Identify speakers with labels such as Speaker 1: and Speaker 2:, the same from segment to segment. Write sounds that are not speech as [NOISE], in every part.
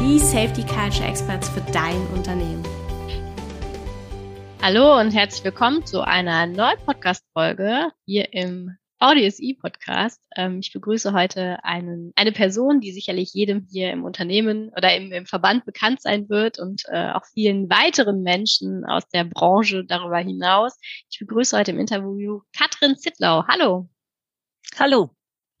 Speaker 1: die Safety Culture Experts für dein Unternehmen.
Speaker 2: Hallo und herzlich willkommen zu einer neuen Podcast-Folge hier im VDSI-Podcast. Ähm, ich begrüße heute einen, eine Person, die sicherlich jedem hier im Unternehmen oder im, im Verband bekannt sein wird und äh, auch vielen weiteren Menschen aus der Branche darüber hinaus. Ich begrüße heute im Interview Katrin Zittlau. Hallo.
Speaker 3: Hallo.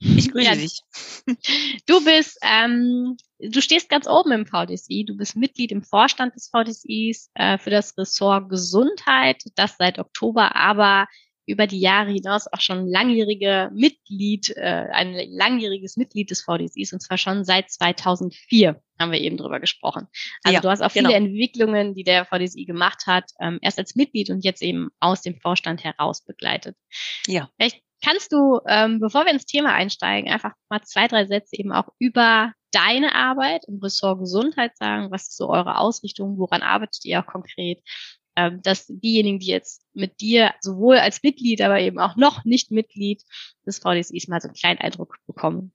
Speaker 3: Ich grüße ja, dich. [LAUGHS]
Speaker 2: Du bist, ähm, du stehst ganz oben im VDSI. Du bist Mitglied im Vorstand des VDSIs äh, für das Ressort Gesundheit, das seit Oktober aber über die Jahre hinaus auch schon langjährige Mitglied, äh, ein langjähriges Mitglied des VDSIs und zwar schon seit 2004 haben wir eben drüber gesprochen. Also ja, du hast auch viele genau. Entwicklungen, die der VDSI gemacht hat, ähm, erst als Mitglied und jetzt eben aus dem Vorstand heraus begleitet. Ja. Vielleicht kannst du, ähm, bevor wir ins Thema einsteigen, einfach mal zwei, drei Sätze eben auch über deine Arbeit im Ressort Gesundheit sagen? Was ist so eure Ausrichtung? Woran arbeitet ihr auch konkret? ähm, dass diejenigen, die jetzt mit dir sowohl als Mitglied, aber eben auch noch nicht Mitglied des VDSIs mal so einen kleinen Eindruck bekommen.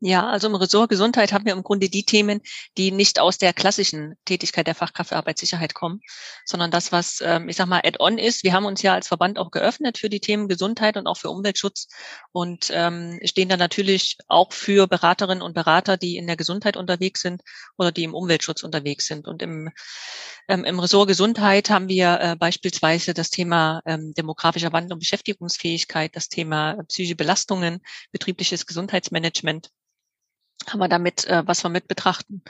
Speaker 3: Ja, also im Ressort Gesundheit haben wir im Grunde die Themen, die nicht aus der klassischen Tätigkeit der Fachkraft für Arbeitssicherheit kommen, sondern das, was, ähm, ich sag mal, add-on ist. Wir haben uns ja als Verband auch geöffnet für die Themen Gesundheit und auch für Umweltschutz und ähm, stehen da natürlich auch für Beraterinnen und Berater, die in der Gesundheit unterwegs sind oder die im Umweltschutz unterwegs sind. Und im, ähm, im Ressort Gesundheit haben wir äh, beispielsweise das Thema ähm, demografischer Wandel und Beschäftigungsfähigkeit, das Thema psychische Belastungen, betriebliches Gesundheitsmanagement haben wir damit äh, was wir mit betrachten.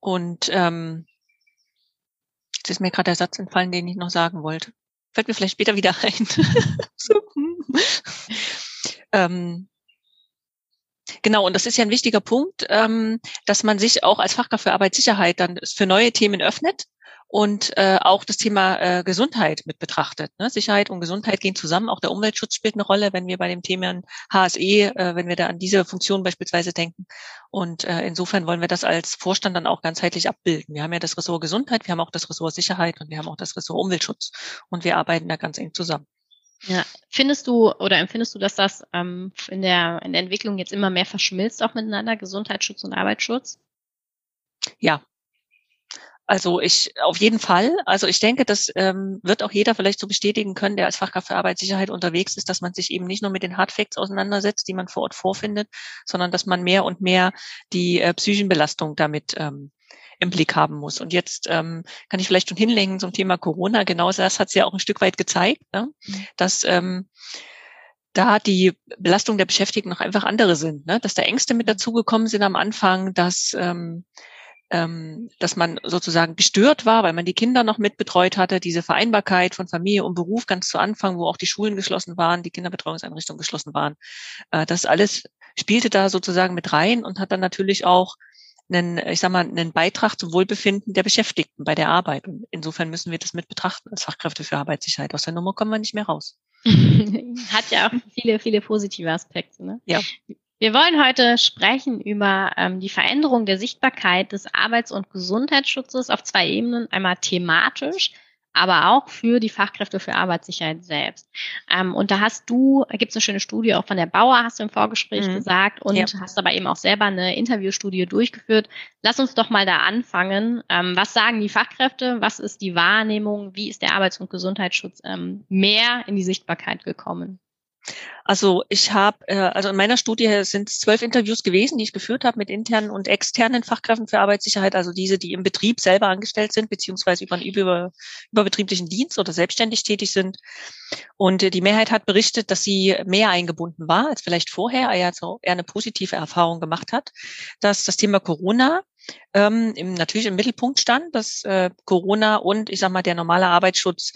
Speaker 3: Und ähm, jetzt ist mir gerade der Satz entfallen, den ich noch sagen wollte. Fällt mir vielleicht später wieder ein. [LAUGHS] ähm, Genau, und das ist ja ein wichtiger Punkt, ähm, dass man sich auch als Fachkraft für Arbeitssicherheit dann für neue Themen öffnet und äh, auch das Thema äh, Gesundheit mit betrachtet. Ne? Sicherheit und Gesundheit gehen zusammen. Auch der Umweltschutz spielt eine Rolle, wenn wir bei dem Thema HSE, äh, wenn wir da an diese Funktion beispielsweise denken. Und äh, insofern wollen wir das als Vorstand dann auch ganzheitlich abbilden. Wir haben ja das Ressort Gesundheit, wir haben auch das Ressort Sicherheit und wir haben auch das Ressort Umweltschutz. Und wir arbeiten da ganz eng zusammen.
Speaker 2: Ja, findest du oder empfindest du, dass das ähm, in, der, in der Entwicklung jetzt immer mehr verschmilzt auch miteinander, Gesundheitsschutz und Arbeitsschutz?
Speaker 3: Ja, also ich auf jeden Fall. Also ich denke, das ähm, wird auch jeder vielleicht so bestätigen können, der als Fachkraft für Arbeitssicherheit unterwegs ist, dass man sich eben nicht nur mit den Hardfacts auseinandersetzt, die man vor Ort vorfindet, sondern dass man mehr und mehr die äh, psychischen Belastungen damit ähm, im Blick haben muss. Und jetzt ähm, kann ich vielleicht schon hinlenken zum Thema Corona. Genau das hat es ja auch ein Stück weit gezeigt, ne? Mhm. dass ähm, da die Belastung der Beschäftigten noch einfach andere sind, ne? dass da Ängste mit dazugekommen sind am Anfang, dass ähm, ähm, dass man sozusagen gestört war, weil man die Kinder noch mitbetreut hatte, diese Vereinbarkeit von Familie und Beruf ganz zu Anfang, wo auch die Schulen geschlossen waren, die Kinderbetreuungseinrichtungen geschlossen waren. Äh, das alles spielte da sozusagen mit rein und hat dann natürlich auch einen, ich sag mal, einen Beitrag zum Wohlbefinden der Beschäftigten bei der Arbeit. Und insofern müssen wir das mit betrachten als Fachkräfte für Arbeitssicherheit. Aus der Nummer kommen wir nicht mehr raus. [LAUGHS] [LAUGHS]
Speaker 2: Hat ja auch viele, viele positive Aspekte. Ne? Ja. Wir wollen heute sprechen über ähm, die Veränderung der Sichtbarkeit des Arbeits- und Gesundheitsschutzes auf zwei Ebenen. Einmal thematisch, aber auch für die Fachkräfte für Arbeitssicherheit selbst. Ähm, und da hast du, da gibt es eine schöne Studie auch von der Bauer, hast du im Vorgespräch mhm. gesagt, und ja. hast aber eben auch selber eine Interviewstudie durchgeführt. Lass uns doch mal da anfangen. Ähm, was sagen die Fachkräfte? Was ist die Wahrnehmung? Wie ist der Arbeits- und Gesundheitsschutz ähm, mehr in die Sichtbarkeit gekommen?
Speaker 3: Also ich habe, äh, also in meiner Studie sind es zwölf Interviews gewesen, die ich geführt habe mit internen und externen Fachkräften für Arbeitssicherheit, also diese, die im Betrieb selber angestellt sind, beziehungsweise über einen über, überbetrieblichen Dienst oder selbstständig tätig sind. Und äh, die Mehrheit hat berichtet, dass sie mehr eingebunden war als vielleicht vorher, also eher eine positive Erfahrung gemacht hat, dass das Thema Corona ähm, im, natürlich im Mittelpunkt stand, dass äh, Corona und ich sag mal der normale Arbeitsschutz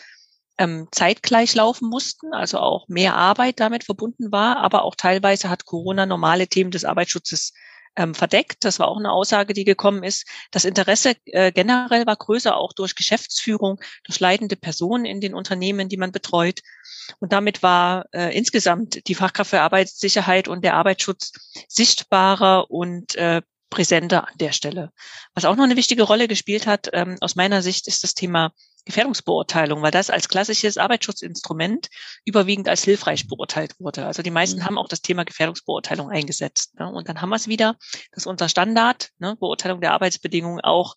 Speaker 3: ähm, zeitgleich laufen mussten, also auch mehr Arbeit damit verbunden war, aber auch teilweise hat Corona normale Themen des Arbeitsschutzes ähm, verdeckt. Das war auch eine Aussage, die gekommen ist. Das Interesse äh, generell war größer, auch durch Geschäftsführung, durch leitende Personen in den Unternehmen, die man betreut. Und damit war äh, insgesamt die Fachkraft für Arbeitssicherheit und der Arbeitsschutz sichtbarer und äh, präsenter an der Stelle. Was auch noch eine wichtige Rolle gespielt hat, ähm, aus meiner Sicht, ist das Thema Gefährdungsbeurteilung, weil das als klassisches Arbeitsschutzinstrument überwiegend als hilfreich beurteilt wurde. Also die meisten mhm. haben auch das Thema Gefährdungsbeurteilung eingesetzt. Ne? Und dann haben wir es wieder, dass unser Standard, ne, Beurteilung der Arbeitsbedingungen auch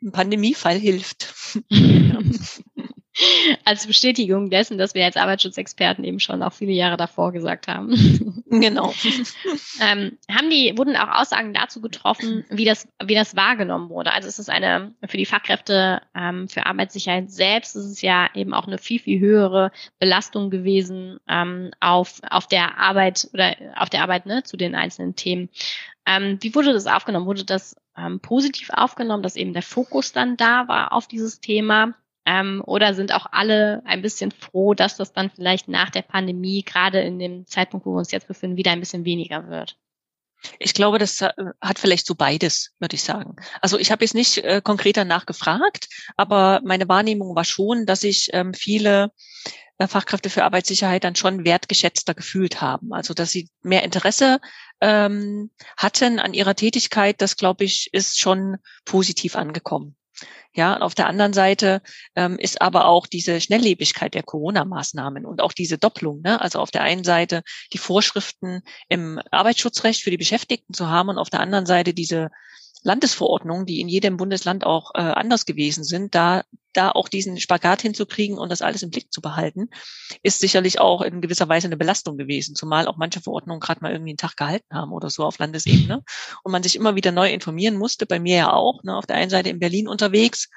Speaker 3: im Pandemiefall hilft. [LAUGHS] [LAUGHS] [LAUGHS]
Speaker 2: als Bestätigung dessen, dass wir als Arbeitsschutzexperten eben schon auch viele Jahre davor gesagt haben.
Speaker 3: Genau. [LAUGHS]
Speaker 2: ähm, haben die, wurden auch Aussagen dazu getroffen, wie das, wie das wahrgenommen wurde? Also ist es eine, für die Fachkräfte ähm, für Arbeitssicherheit selbst ist es ja eben auch eine viel, viel höhere Belastung gewesen ähm, auf, auf der Arbeit oder auf der Arbeit ne, zu den einzelnen Themen. Ähm, wie wurde das aufgenommen? Wurde das ähm, positiv aufgenommen, dass eben der Fokus dann da war auf dieses Thema? Ähm, oder sind auch alle ein bisschen froh, dass das dann vielleicht nach der Pandemie, gerade in dem Zeitpunkt, wo wir uns jetzt befinden, wieder ein bisschen weniger wird?
Speaker 3: Ich glaube, das äh, hat vielleicht so beides, würde ich sagen. Also ich habe jetzt nicht äh, konkreter nachgefragt, aber meine Wahrnehmung war schon, dass sich ähm, viele äh, Fachkräfte für Arbeitssicherheit dann schon wertgeschätzter gefühlt haben. Also dass sie mehr Interesse ähm, hatten an ihrer Tätigkeit, das glaube ich, ist schon positiv angekommen. Ja, auf der anderen Seite ähm, ist aber auch diese Schnelllebigkeit der Corona-Maßnahmen und auch diese Doppelung. Ne? Also auf der einen Seite die Vorschriften im Arbeitsschutzrecht für die Beschäftigten zu haben und auf der anderen Seite diese Landesverordnungen, die in jedem Bundesland auch äh, anders gewesen sind, da, da auch diesen Spagat hinzukriegen und das alles im Blick zu behalten, ist sicherlich auch in gewisser Weise eine Belastung gewesen, zumal auch manche Verordnungen gerade mal irgendwie einen Tag gehalten haben oder so auf Landesebene und man sich immer wieder neu informieren musste, bei mir ja auch, ne, auf der einen Seite in Berlin unterwegs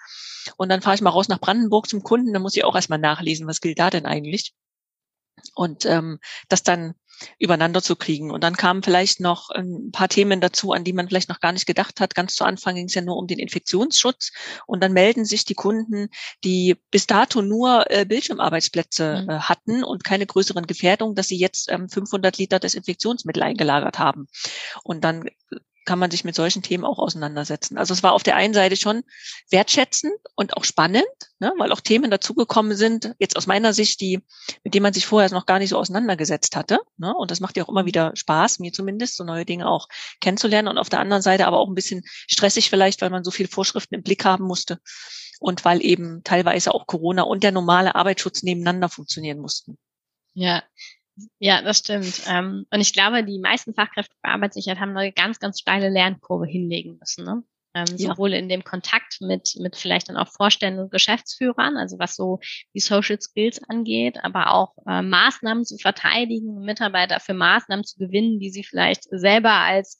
Speaker 3: und dann fahre ich mal raus nach Brandenburg zum Kunden, dann muss ich auch erstmal nachlesen, was gilt da denn eigentlich. Und ähm, das dann übereinander zu kriegen. Und dann kamen vielleicht noch ein paar Themen dazu, an die man vielleicht noch gar nicht gedacht hat. Ganz zu Anfang ging es ja nur um den Infektionsschutz. Und dann melden sich die Kunden, die bis dato nur äh, Bildschirmarbeitsplätze mhm. äh, hatten und keine größeren Gefährdungen, dass sie jetzt ähm, 500 Liter Desinfektionsmittel eingelagert haben. Und dann kann man sich mit solchen Themen auch auseinandersetzen. Also es war auf der einen Seite schon wertschätzend und auch spannend, ne, weil auch Themen dazugekommen sind, jetzt aus meiner Sicht, die, mit denen man sich vorher noch gar nicht so auseinandergesetzt hatte. Ne, und das macht ja auch immer wieder Spaß, mir zumindest, so neue Dinge auch kennenzulernen. Und auf der anderen Seite aber auch ein bisschen stressig vielleicht, weil man so viele Vorschriften im Blick haben musste und weil eben teilweise auch Corona und der normale Arbeitsschutz nebeneinander funktionieren mussten.
Speaker 2: Ja, ja, das stimmt. Ähm, und ich glaube, die meisten Fachkräfte für Arbeitssicherheit haben eine ganz, ganz steile Lernkurve hinlegen müssen. Ne? Ähm, ja. Sowohl in dem Kontakt mit, mit vielleicht dann auch Vorständen und Geschäftsführern, also was so die Social Skills angeht, aber auch äh, Maßnahmen zu verteidigen, Mitarbeiter für Maßnahmen zu gewinnen, die sie vielleicht selber als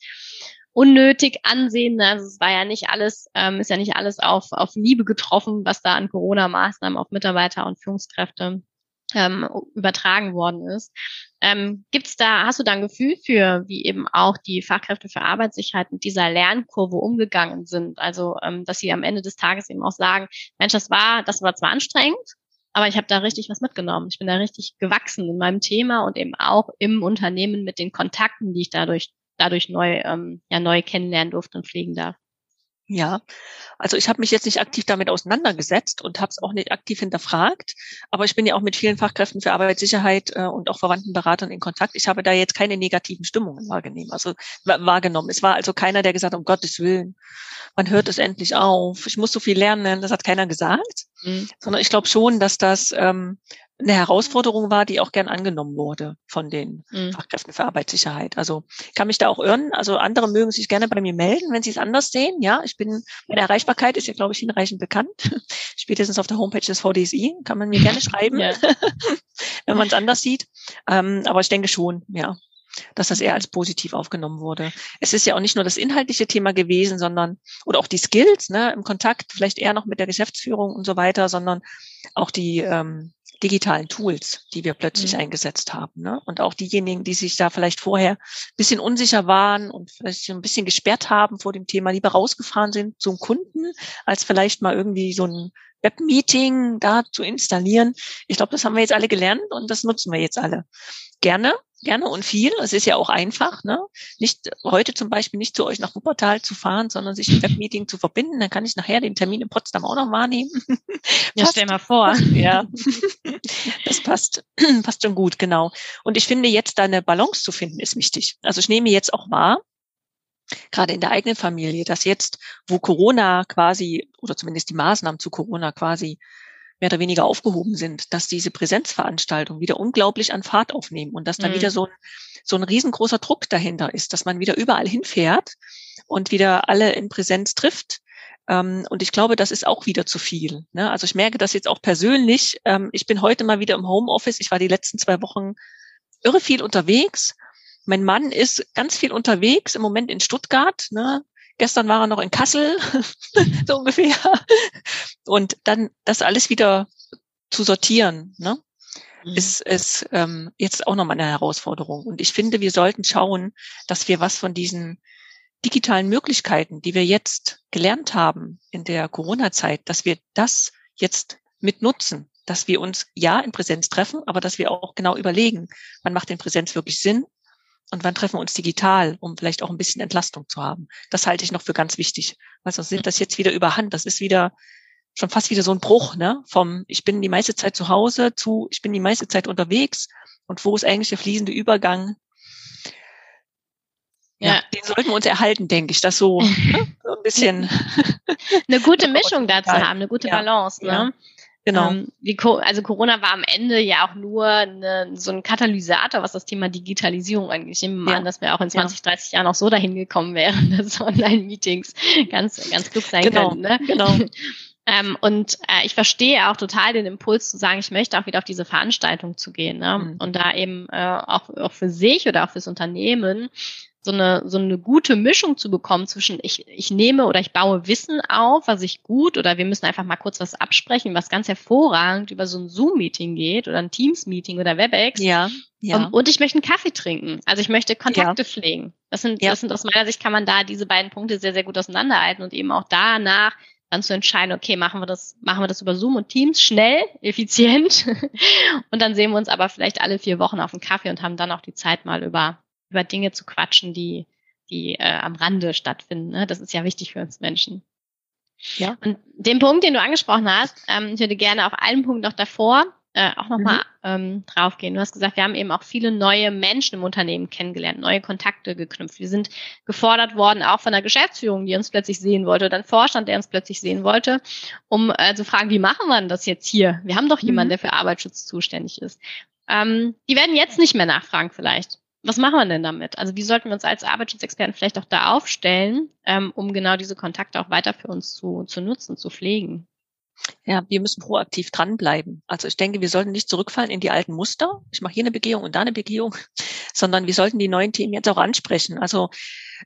Speaker 2: unnötig ansehen. Also es war ja nicht alles, ähm, ist ja nicht alles auf, auf Liebe getroffen, was da an Corona-Maßnahmen auf Mitarbeiter und Führungskräfte ähm, übertragen worden ist. Ähm, gibt's da, hast du da ein Gefühl für, wie eben auch die Fachkräfte für Arbeitssicherheit mit dieser Lernkurve umgegangen sind? Also, ähm, dass sie am Ende des Tages eben auch sagen, Mensch, das war, das war zwar anstrengend, aber ich habe da richtig was mitgenommen. Ich bin da richtig gewachsen in meinem Thema und eben auch im Unternehmen mit den Kontakten, die ich dadurch dadurch neu ähm, ja neu kennenlernen durfte und pflegen darf.
Speaker 3: Ja, also ich habe mich jetzt nicht aktiv damit auseinandergesetzt und habe es auch nicht aktiv hinterfragt, aber ich bin ja auch mit vielen Fachkräften für Arbeitssicherheit äh, und auch verwandten Beratern in Kontakt. Ich habe da jetzt keine negativen Stimmungen wahrgenommen. Also wahrgenommen. Es war also keiner, der gesagt hat, um Gottes Willen, man hört es endlich auf. Ich muss so viel lernen. Das hat keiner gesagt, mhm. sondern ich glaube schon, dass das ähm, eine Herausforderung war, die auch gern angenommen wurde von den mhm. Fachkräften für Arbeitssicherheit. Also kann mich da auch irren. Also andere mögen sich gerne bei mir melden, wenn sie es anders sehen. Ja, ich bin, meine Erreichbarkeit ist ja, glaube ich, hinreichend bekannt. [LAUGHS] Spätestens auf der Homepage des VDSI kann man mir gerne [LAUGHS] schreiben, [LAUGHS] wenn man es anders sieht. Ähm, aber ich denke schon, ja, dass das eher als positiv aufgenommen wurde. Es ist ja auch nicht nur das inhaltliche Thema gewesen, sondern oder auch die Skills, ne, im Kontakt vielleicht eher noch mit der Geschäftsführung und so weiter, sondern auch die ähm, digitalen Tools, die wir plötzlich mhm. eingesetzt haben. Ne? Und auch diejenigen, die sich da vielleicht vorher ein bisschen unsicher waren und vielleicht ein bisschen gesperrt haben vor dem Thema, lieber rausgefahren sind zum Kunden, als vielleicht mal irgendwie so ein Webmeeting da zu installieren. Ich glaube, das haben wir jetzt alle gelernt und das nutzen wir jetzt alle gerne gerne und viel. Es ist ja auch einfach, ne? Nicht heute zum Beispiel nicht zu euch nach Wuppertal zu fahren, sondern sich im [LAUGHS] Webmeeting zu verbinden. Dann kann ich nachher den Termin in Potsdam auch noch wahrnehmen. [LAUGHS]
Speaker 2: Ja, stell mal vor. [LAUGHS]
Speaker 3: Ja, das passt, [CLEARS THROAT] passt schon gut, genau. Und ich finde jetzt da eine Balance zu finden ist wichtig. Also ich nehme jetzt auch wahr, gerade in der eigenen Familie, dass jetzt, wo Corona quasi oder zumindest die Maßnahmen zu Corona quasi mehr oder weniger aufgehoben sind, dass diese Präsenzveranstaltungen wieder unglaublich an Fahrt aufnehmen und dass da mhm. wieder so ein, so ein riesengroßer Druck dahinter ist, dass man wieder überall hinfährt und wieder alle in Präsenz trifft. Ähm, und ich glaube, das ist auch wieder zu viel. Ne? Also ich merke das jetzt auch persönlich. Ähm, ich bin heute mal wieder im Homeoffice. Ich war die letzten zwei Wochen irre viel unterwegs. Mein Mann ist ganz viel unterwegs, im Moment in Stuttgart. Ne? Gestern war er noch in Kassel, [LAUGHS] so ungefähr. Und dann das alles wieder zu sortieren, ne? Mhm. ist, ist ähm, jetzt auch nochmal eine Herausforderung. Und ich finde, wir sollten schauen, dass wir was von diesen digitalen Möglichkeiten, die wir jetzt gelernt haben in der Corona-Zeit, dass wir das jetzt mit nutzen, dass wir uns ja in Präsenz treffen, aber dass wir auch genau überlegen, wann macht denn Präsenz wirklich Sinn und wann treffen wir uns digital, um vielleicht auch ein bisschen Entlastung zu haben. Das halte ich noch für ganz wichtig, weil sonst sind das jetzt wieder überhand. Das ist wieder schon fast wieder so ein Bruch, ne? Vom ich bin die meiste Zeit zu Hause zu ich bin die meiste Zeit unterwegs und wo ist eigentlich der fließende Übergang? Ja, ja den sollten wir uns erhalten, denke ich, das so, [LAUGHS] ne? so ein bisschen
Speaker 2: eine gute [LAUGHS] Mischung dazu haben, eine gute Balance, ja. Genau. Ähm, wie, also Corona war am Ende ja auch nur eine, so ein Katalysator, was das Thema Digitalisierung angeht. Ich nehme mal ja. an, dass wir auch in 20, ja. 30 Jahren auch so dahin gekommen wären, [LAUGHS] dass Online-Meetings ganz, ganz klug sein
Speaker 3: genau.
Speaker 2: können. Ne?
Speaker 3: Genau. [LAUGHS]
Speaker 2: Ähm, und äh, ich verstehe auch total den Impuls zu sagen, ich möchte auch wieder auf diese Veranstaltung zu gehen. Ne? Mhm. Und da eben äh, auch, auch für sich oder auch fürs Unternehmen so eine, so eine gute Mischung zu bekommen zwischen ich, ich nehme oder ich baue Wissen auf, was ich gut oder wir müssen einfach mal kurz was absprechen, was ganz hervorragend über so ein Zoom-Meeting geht oder ein Teams-Meeting oder WebEx.
Speaker 3: Ja. Ja.
Speaker 2: Und, und ich möchte einen Kaffee trinken. Also ich möchte Kontakte ja. pflegen. Das sind, ja. das sind aus meiner Sicht kann man da diese beiden Punkte sehr, sehr gut auseinanderhalten und eben auch danach dann zu entscheiden, okay, machen wir das, machen wir das über Zoom und Teams schnell, [LAUGHS] effizient. und dann sehen wir uns aber vielleicht alle vier Wochen auf einen Kaffee und haben dann auch die Zeit mal über über Dinge zu quatschen, die, die äh, am Rande stattfinden. Ne? Das ist ja wichtig für uns Menschen. Ja. Und den Punkt, den du angesprochen hast, ähm, ich würde gerne auf einen Punkt noch davor äh, auch nochmal mhm. ähm, draufgehen. Du hast gesagt, wir haben eben auch viele neue Menschen im Unternehmen kennengelernt, neue Kontakte geknüpft. Wir sind gefordert worden, auch von der Geschäftsführung, die uns plötzlich sehen wollte, oder ein Vorstand, der uns plötzlich sehen wollte, um äh, zu fragen, wie machen wir denn das jetzt hier? Wir haben doch jemanden, mhm. der für Arbeitsschutz zuständig ist. Ähm, die werden jetzt nicht mehr nachfragen vielleicht was machen wir denn damit? Also wie sollten wir uns als Arbeitsschutzexperten vielleicht auch da aufstellen, ähm, um genau diese Kontakte auch weiter für uns zu, zu nutzen, zu pflegen?
Speaker 3: Ja, wir müssen proaktiv dranbleiben. Also ich denke, wir sollten nicht zurückfallen in die alten Muster. Ich mache hier eine Begehung und da eine Begehung, [LAUGHS] sondern wir sollten die neuen Themen jetzt auch ansprechen. Also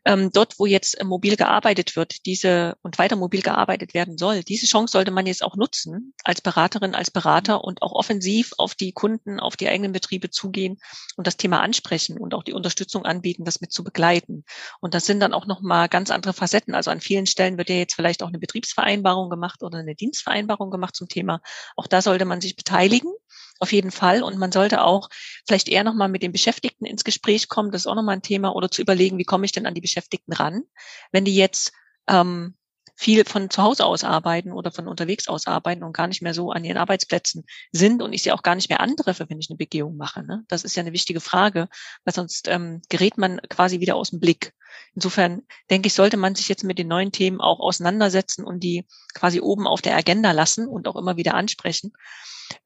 Speaker 3: ähm, dort, wo jetzt äh, mobil gearbeitet wird, diese und weiter mobil gearbeitet werden soll, diese Chance sollte man jetzt auch nutzen als Beraterin, als Berater und auch offensiv auf die Kunden, auf die eigenen Betriebe zugehen und das Thema ansprechen und auch die Unterstützung anbieten, das mit zu begleiten. Und das sind dann auch noch mal ganz andere Facetten. Also an vielen Stellen wird ja jetzt vielleicht auch eine Betriebsvereinbarung gemacht oder eine Dienstvereinbarung gemacht zum Thema. Auch da sollte man sich beteiligen auf jeden Fall. Und man sollte auch vielleicht eher nochmal mit den Beschäftigten ins Gespräch kommen. Das ist auch nochmal ein Thema. Oder zu überlegen, wie komme ich denn an die Beschäftigten ran? Wenn die jetzt ähm, viel von zu Hause aus arbeiten oder von unterwegs aus arbeiten und gar nicht mehr so an ihren Arbeitsplätzen sind und ich sie auch gar nicht mehr antreffe, wenn ich eine Begehung mache. Ne? Das ist ja eine wichtige Frage, weil sonst ähm, gerät man quasi wieder aus dem Blick. Insofern denke ich, sollte man sich jetzt mit den neuen Themen auch auseinandersetzen und die quasi oben auf der Agenda lassen und auch immer wieder ansprechen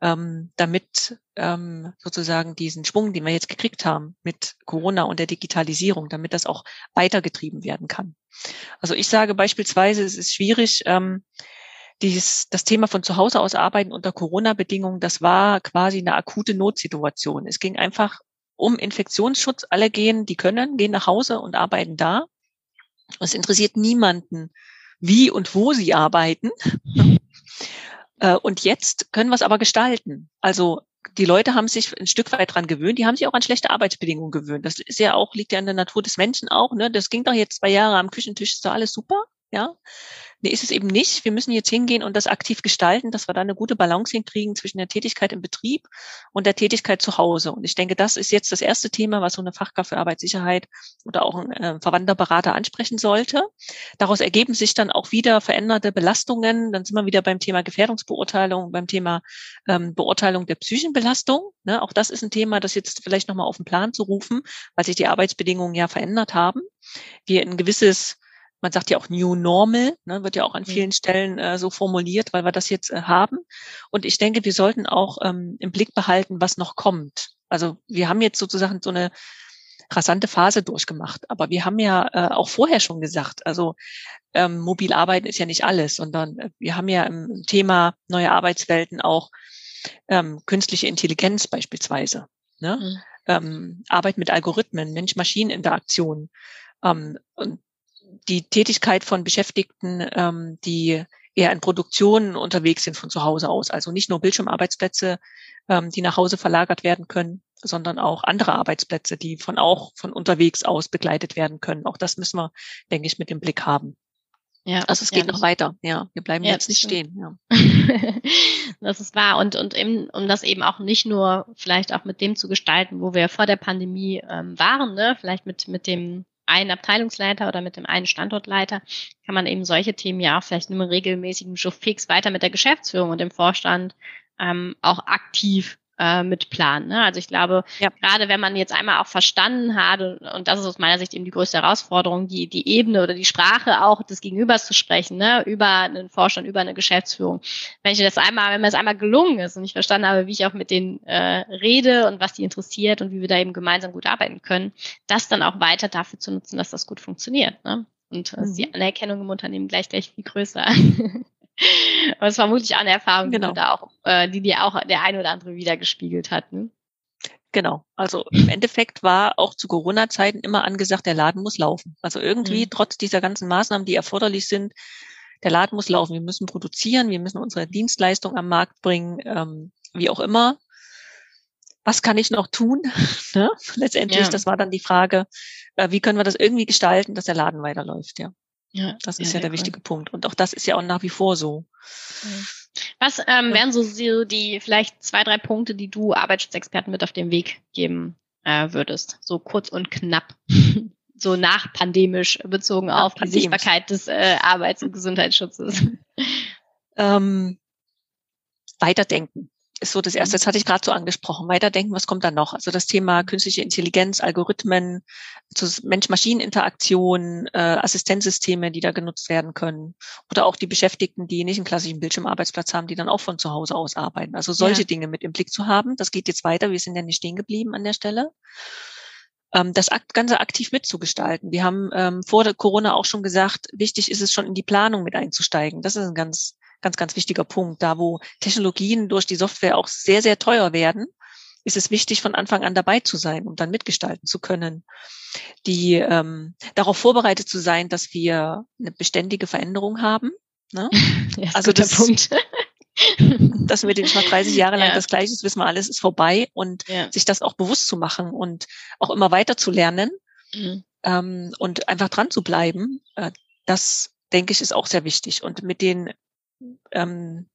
Speaker 3: ähm, damit ähm, sozusagen diesen Schwung, den wir jetzt gekriegt haben mit Corona und der Digitalisierung, damit das auch weitergetrieben werden kann. Also ich sage beispielsweise, es ist schwierig, ähm, dieses, das Thema von zu Hause aus arbeiten unter Corona-Bedingungen, das war quasi eine akute Notsituation. Es ging einfach um Infektionsschutz. Alle gehen, die können, gehen nach Hause und arbeiten da. Es interessiert niemanden, wie und wo sie arbeiten. [LAUGHS] Äh, und jetzt können wir es aber gestalten. Also die Leute haben sich ein Stück weit dran gewöhnt, die haben sich auch an schlechte Arbeitsbedingungen gewöhnt. Das ist ja auch, liegt ja in der Natur des Menschen auch, ne? Das ging doch jetzt zwei Jahre am Küchentisch, ist doch alles super. Ja, nee, ist es eben nicht. Wir müssen jetzt hingehen und das aktiv gestalten, dass wir da eine gute Balance hinkriegen zwischen der Tätigkeit im Betrieb und der Tätigkeit zu Hause. Und ich denke, das ist jetzt das erste Thema, was so eine Fachkraft für Arbeitssicherheit oder auch ein äh, verwandter ansprechen sollte. Daraus ergeben sich dann auch wieder veränderte Belastungen. Dann sind wir wieder beim Thema Gefährdungsbeurteilung, beim Thema ähm, Beurteilung der psychischen Belastung. Ne? Auch das ist ein Thema, das jetzt vielleicht nochmal auf den Plan zu rufen, weil sich die Arbeitsbedingungen ja verändert haben. Wir ein gewisses man sagt ja auch New Normal, ne, wird ja auch an vielen Stellen äh, so formuliert, weil wir das jetzt äh, haben. Und ich denke, wir sollten auch ähm, im Blick behalten, was noch kommt. Also wir haben jetzt sozusagen so eine rasante Phase durchgemacht. Aber wir haben ja äh, auch vorher schon gesagt, also ähm, mobil arbeiten ist ja nicht alles, sondern äh, wir haben ja im Thema neue Arbeitswelten auch ähm, künstliche Intelligenz beispielsweise. Ne? Mhm. Ähm, Arbeit mit Algorithmen, Mensch-Maschinen-Interaktion. Ähm, und die Tätigkeit von Beschäftigten, ähm, die eher in Produktionen unterwegs sind von zu Hause aus. Also nicht nur Bildschirmarbeitsplätze, ähm, die nach Hause verlagert werden können, sondern auch andere Arbeitsplätze, die von auch von unterwegs aus begleitet werden können. Auch das müssen wir, denke ich, mit dem Blick haben. Ja, also es geht ja, noch weiter. Ja, wir bleiben ja, jetzt nicht stehen. Ja. [LAUGHS]
Speaker 2: das ist wahr. Und, und eben, um das eben auch nicht nur vielleicht auch mit dem zu gestalten, wo wir vor der Pandemie ähm, waren, ne? vielleicht mit, mit dem einen Abteilungsleiter oder mit dem einen Standortleiter kann man eben solche Themen ja auch vielleicht nur regelmäßigen fix weiter mit der Geschäftsführung und dem Vorstand ähm, auch aktiv äh, mit planen. Ne? Also ich glaube, ja. gerade wenn man jetzt einmal auch verstanden hat, und, und, das ist aus meiner Sicht eben die größte Herausforderung, die, die Ebene oder die Sprache auch des Gegenübers zu sprechen, ne? über einen Vorstand, über eine Geschäftsführung. Wenn ich das einmal, wenn mir das einmal gelungen ist und ich verstanden habe, wie ich auch mit denen äh, rede und was die interessiert und wie wir da eben gemeinsam gut arbeiten können, das dann auch weiter dafür zu nutzen, dass das gut funktioniert. Ne? Und äh, mhm. die Anerkennung im Unternehmen gleich gleich viel größer. [LAUGHS] [LAUGHS] Aber es ist vermutlich auch eine Erfahrung, genau. die, da auch, äh, die dir auch der ein oder andere wieder gespiegelt hat. Ne?
Speaker 3: Genau. Also im Endeffekt war auch zu Corona-Zeiten immer angesagt, der Laden muss laufen. Also irgendwie, mhm. trotz dieser ganzen Maßnahmen, die erforderlich sind, der Laden muss laufen. Wir müssen produzieren, wir müssen unsere Dienstleistung am Markt bringen, ähm, wie auch immer. Was kann ich noch tun? [LAUGHS] ne? Letztendlich, ja. das war dann die Frage, äh, wie können wir das irgendwie gestalten, dass der Laden weiterläuft, ja. Ja, das ist ja, ja der cool. wichtige Punkt. Und auch das ist ja auch nach wie vor so.
Speaker 2: Was ähm, wären so, so die vielleicht zwei, drei Punkte, die du Arbeitsschutzexperten mit auf den Weg geben äh, würdest? So kurz und knapp. [LAUGHS] so nachpandemisch bezogen nach auf pandemisch. die Sichtbarkeit des äh, Arbeits- und Gesundheitsschutzes.
Speaker 3: Ähm, weiterdenken ist so das Erste. Das hatte ich gerade so angesprochen. Weiterdenken, was kommt dann noch? Also das Thema künstliche Intelligenz, Algorithmen, Mensch-Maschinen-Interaktion, äh, Assistenzsysteme, die da genutzt werden können. Oder auch die Beschäftigten, die nicht einen klassischen Bildschirmarbeitsplatz haben, die dann auch von zu Hause aus arbeiten. Also solche ja. Dinge mit im Blick zu haben. Das geht jetzt weiter. Wir sind ja nicht stehen geblieben an der Stelle ähm, das Ganze aktiv mitzugestalten. Wir haben ähm, vor Corona auch schon gesagt, wichtig ist es schon in die Planung mit einzusteigen. Das ist ein ganz ganz, ganz wichtiger Punkt. Da, wo Technologien durch die Software auch sehr, sehr teuer werden, ist es wichtig, von Anfang an dabei zu sein, um dann mitgestalten zu können. Die ähm, darauf vorbereitet zu sein, dass wir eine beständige Veränderung haben. Ne? [LAUGHS]
Speaker 2: Ja, also das Punkt. [LAUGHS]
Speaker 3: das mit den schon 30 Jahre lang ja. das Gleiche ist, wissen wir alles, ist vorbei und ja. sich das auch bewusst zu machen und auch immer weiter zu lernen mhm. ähm, und einfach dran zu bleiben, äh, das denke ich ist auch sehr wichtig. Und mit den ähm,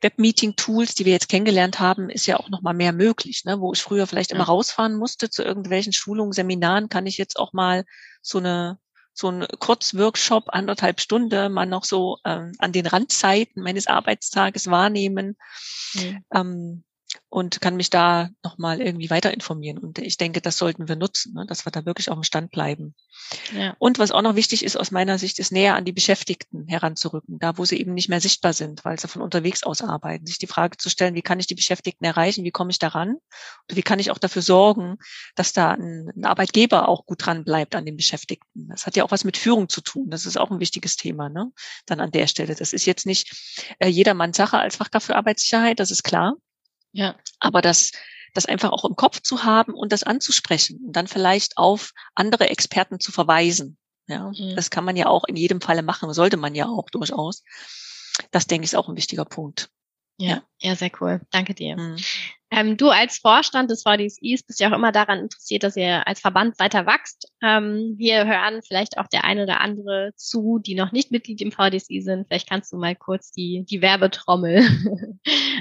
Speaker 3: Webmeeting-Tools, die wir jetzt kennengelernt haben, ist ja auch noch mal mehr möglich. Ne? Wo ich früher vielleicht immer rausfahren musste zu irgendwelchen Schulungen, Seminaren, kann ich jetzt auch mal so eine so ein Kurzworkshop, anderthalb Stunden, mal noch so ähm, an den Randzeiten meines Arbeitstages wahrnehmen. Mhm. Ähm, und kann mich da nochmal irgendwie weiter informieren. Und ich denke, das sollten wir nutzen, ne, dass wir da wirklich auf dem Stand bleiben. Ja. Und was auch noch wichtig ist aus meiner Sicht, ist näher an die Beschäftigten heranzurücken, da wo sie eben nicht mehr sichtbar sind, weil sie von unterwegs aus arbeiten. Sich die Frage zu stellen, wie kann ich die Beschäftigten erreichen, wie komme ich daran? Und wie kann ich auch dafür sorgen, dass da ein, ein Arbeitgeber auch gut dran bleibt an den Beschäftigten. Das hat ja auch was mit Führung zu tun. Das ist auch ein wichtiges Thema, ne? Dann an der Stelle. Das ist jetzt nicht äh, jedermanns Sache als Fachkraft für Arbeitssicherheit, das ist klar. Ja. Aber das, das einfach auch im Kopf zu haben und das anzusprechen und dann vielleicht auf andere Experten zu verweisen. Ja, mhm. das kann man ja auch in jedem Falle machen, sollte man ja auch durchaus. Das denke ich ist auch ein wichtiger Punkt.
Speaker 2: Ja, ja, sehr cool. Danke dir. Mhm. Ähm, du als Vorstand des VDSIs bist ja auch immer daran interessiert, dass ihr als Verband weiter wächst. Ähm, wir hören vielleicht auch der eine oder andere zu, die noch nicht Mitglied im VDSI sind. Vielleicht kannst du mal kurz die, die Werbetrommel [LAUGHS]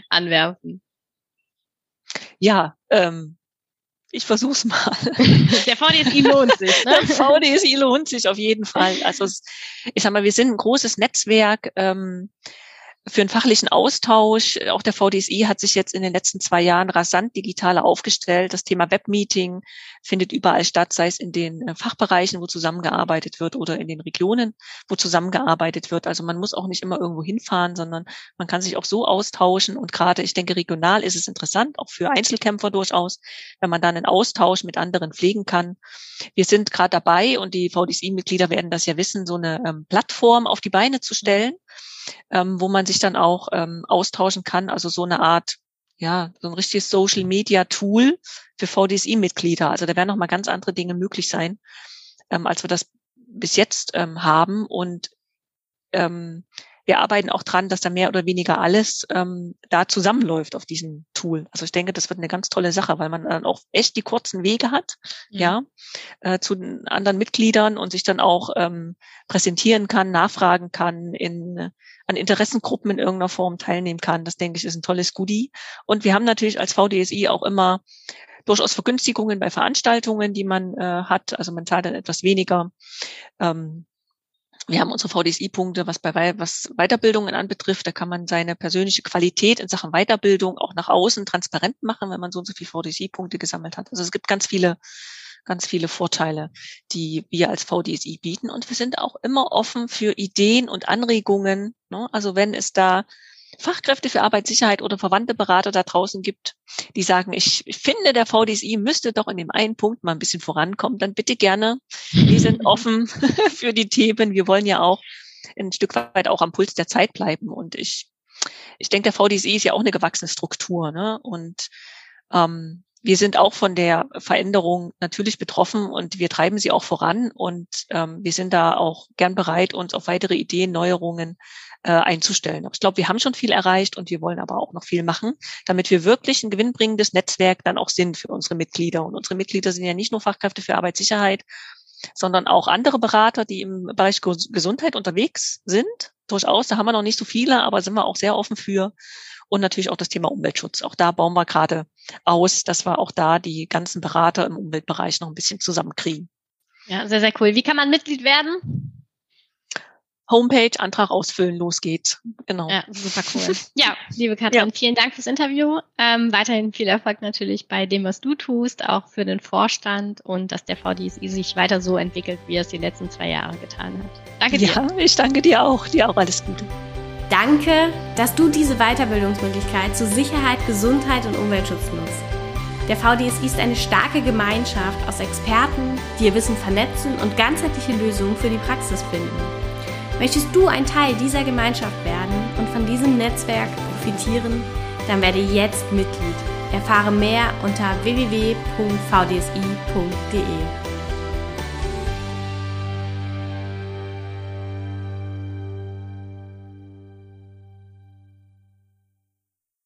Speaker 2: anwerfen.
Speaker 3: Ja, ähm, ich versuch's mal. [LAUGHS]
Speaker 2: Der VDSI lohnt sich. Ne?
Speaker 3: Der VDSI lohnt sich auf jeden Fall. Also ich sag mal, wir sind ein großes Netzwerk. Ähm, für einen fachlichen Austausch. Auch der VDSI hat sich jetzt in den letzten zwei Jahren rasant digitaler aufgestellt. Das Thema Webmeeting findet überall statt, sei es in den äh, Fachbereichen, wo zusammengearbeitet wird oder in den Regionen, wo zusammengearbeitet wird. Also man muss auch nicht immer irgendwo hinfahren, sondern man kann sich auch so austauschen. Und gerade, ich denke, regional ist es interessant, auch für Einzelkämpfer durchaus, wenn man dann einen Austausch mit anderen pflegen kann. Wir sind gerade dabei und die VDSI-Mitglieder werden das ja wissen, so eine ähm, Plattform auf die Beine zu stellen ähm, wo man sich dann auch ähm, austauschen kann. Also so eine Art, ja, so ein richtiges Social Media Tool für VDSI-Mitglieder. Also da werden noch mal ganz andere Dinge möglich sein, ähm, als wir das bis jetzt ähm, haben. Und ähm, wir arbeiten auch dran, dass da mehr oder weniger alles ähm, da zusammenläuft auf diesem Tool. Also ich denke, das wird eine ganz tolle Sache, weil man dann auch echt die kurzen Wege hat, mhm. ja, äh, zu den anderen Mitgliedern und sich dann auch ähm, präsentieren kann, nachfragen kann, in an Interessengruppen in irgendeiner Form teilnehmen kann. Das denke ich ist ein tolles Goodie. Und wir haben natürlich als VDSI auch immer durchaus Vergünstigungen bei Veranstaltungen, die man äh, hat. Also man zahlt dann etwas weniger. Ähm, wir haben unsere VDSI-Punkte, was bei was Weiterbildungen anbetrifft. Da kann man seine persönliche Qualität in Sachen Weiterbildung auch nach außen transparent machen, wenn man so und so viele VDSI-Punkte gesammelt hat. Also es gibt ganz viele, ganz viele Vorteile, die wir als VDSI bieten. Und wir sind auch immer offen für Ideen und Anregungen. Ne? Also wenn es da Fachkräfte für Arbeitssicherheit oder verwandte Berater da draußen gibt, die sagen, ich finde, der VDSI müsste doch in dem einen Punkt mal ein bisschen vorankommen, dann bitte gerne. Wir sind [LAUGHS] offen [LAUGHS] für die Themen. Wir wollen ja auch ein Stück weit auch am Puls der Zeit bleiben. Und ich, ich denke, der VDSI ist ja auch eine gewachsene Struktur. Ne? Und ähm, wir sind auch von der Veränderung natürlich betroffen und wir treiben sie auch voran und ähm, wir sind da auch gern bereit, uns auf weitere Ideen, Neuerungen äh, einzustellen. Aber ich glaube, wir haben schon viel erreicht und wir wollen aber auch noch viel machen, damit wir wirklich ein gewinnbringendes Netzwerk dann auch sind für unsere Mitglieder. Und unsere Mitglieder sind ja nicht nur Fachkräfte für Arbeitssicherheit, sondern auch andere Berater, die im Bereich Gesundheit unterwegs sind. Durchaus, da haben wir noch nicht so viele, aber sind wir auch sehr offen für. Und natürlich auch das Thema Umweltschutz. Auch da bauen wir gerade aus, dass wir auch da die ganzen Berater im Umweltbereich noch ein bisschen zusammenkriegen.
Speaker 2: Ja, sehr, sehr cool. Wie kann man Mitglied werden?
Speaker 3: Homepage, Antrag ausfüllen, los geht's. Genau.
Speaker 2: Ja, super cool. ja, liebe [LAUGHS] Katrin, ja. vielen Dank fürs Interview. Ähm, weiterhin viel Erfolg natürlich bei dem, was du tust, auch für den Vorstand und dass der VDSI sich weiter so entwickelt, wie er es die letzten zwei Jahre getan hat.
Speaker 3: Danke dir. Ja, ich danke dir auch. Dir auch alles Gute.
Speaker 1: Danke, dass du diese Weiterbildungsmöglichkeit zu Sicherheit, Gesundheit und Umweltschutz nutzt. Der VDSI ist eine starke Gemeinschaft aus Experten, die ihr Wissen vernetzen und ganzheitliche Lösungen für die Praxis finden. Möchtest du ein Teil dieser Gemeinschaft werden und von diesem Netzwerk profitieren? Dann werde jetzt Mitglied. Erfahre mehr unter www.vdsi.de.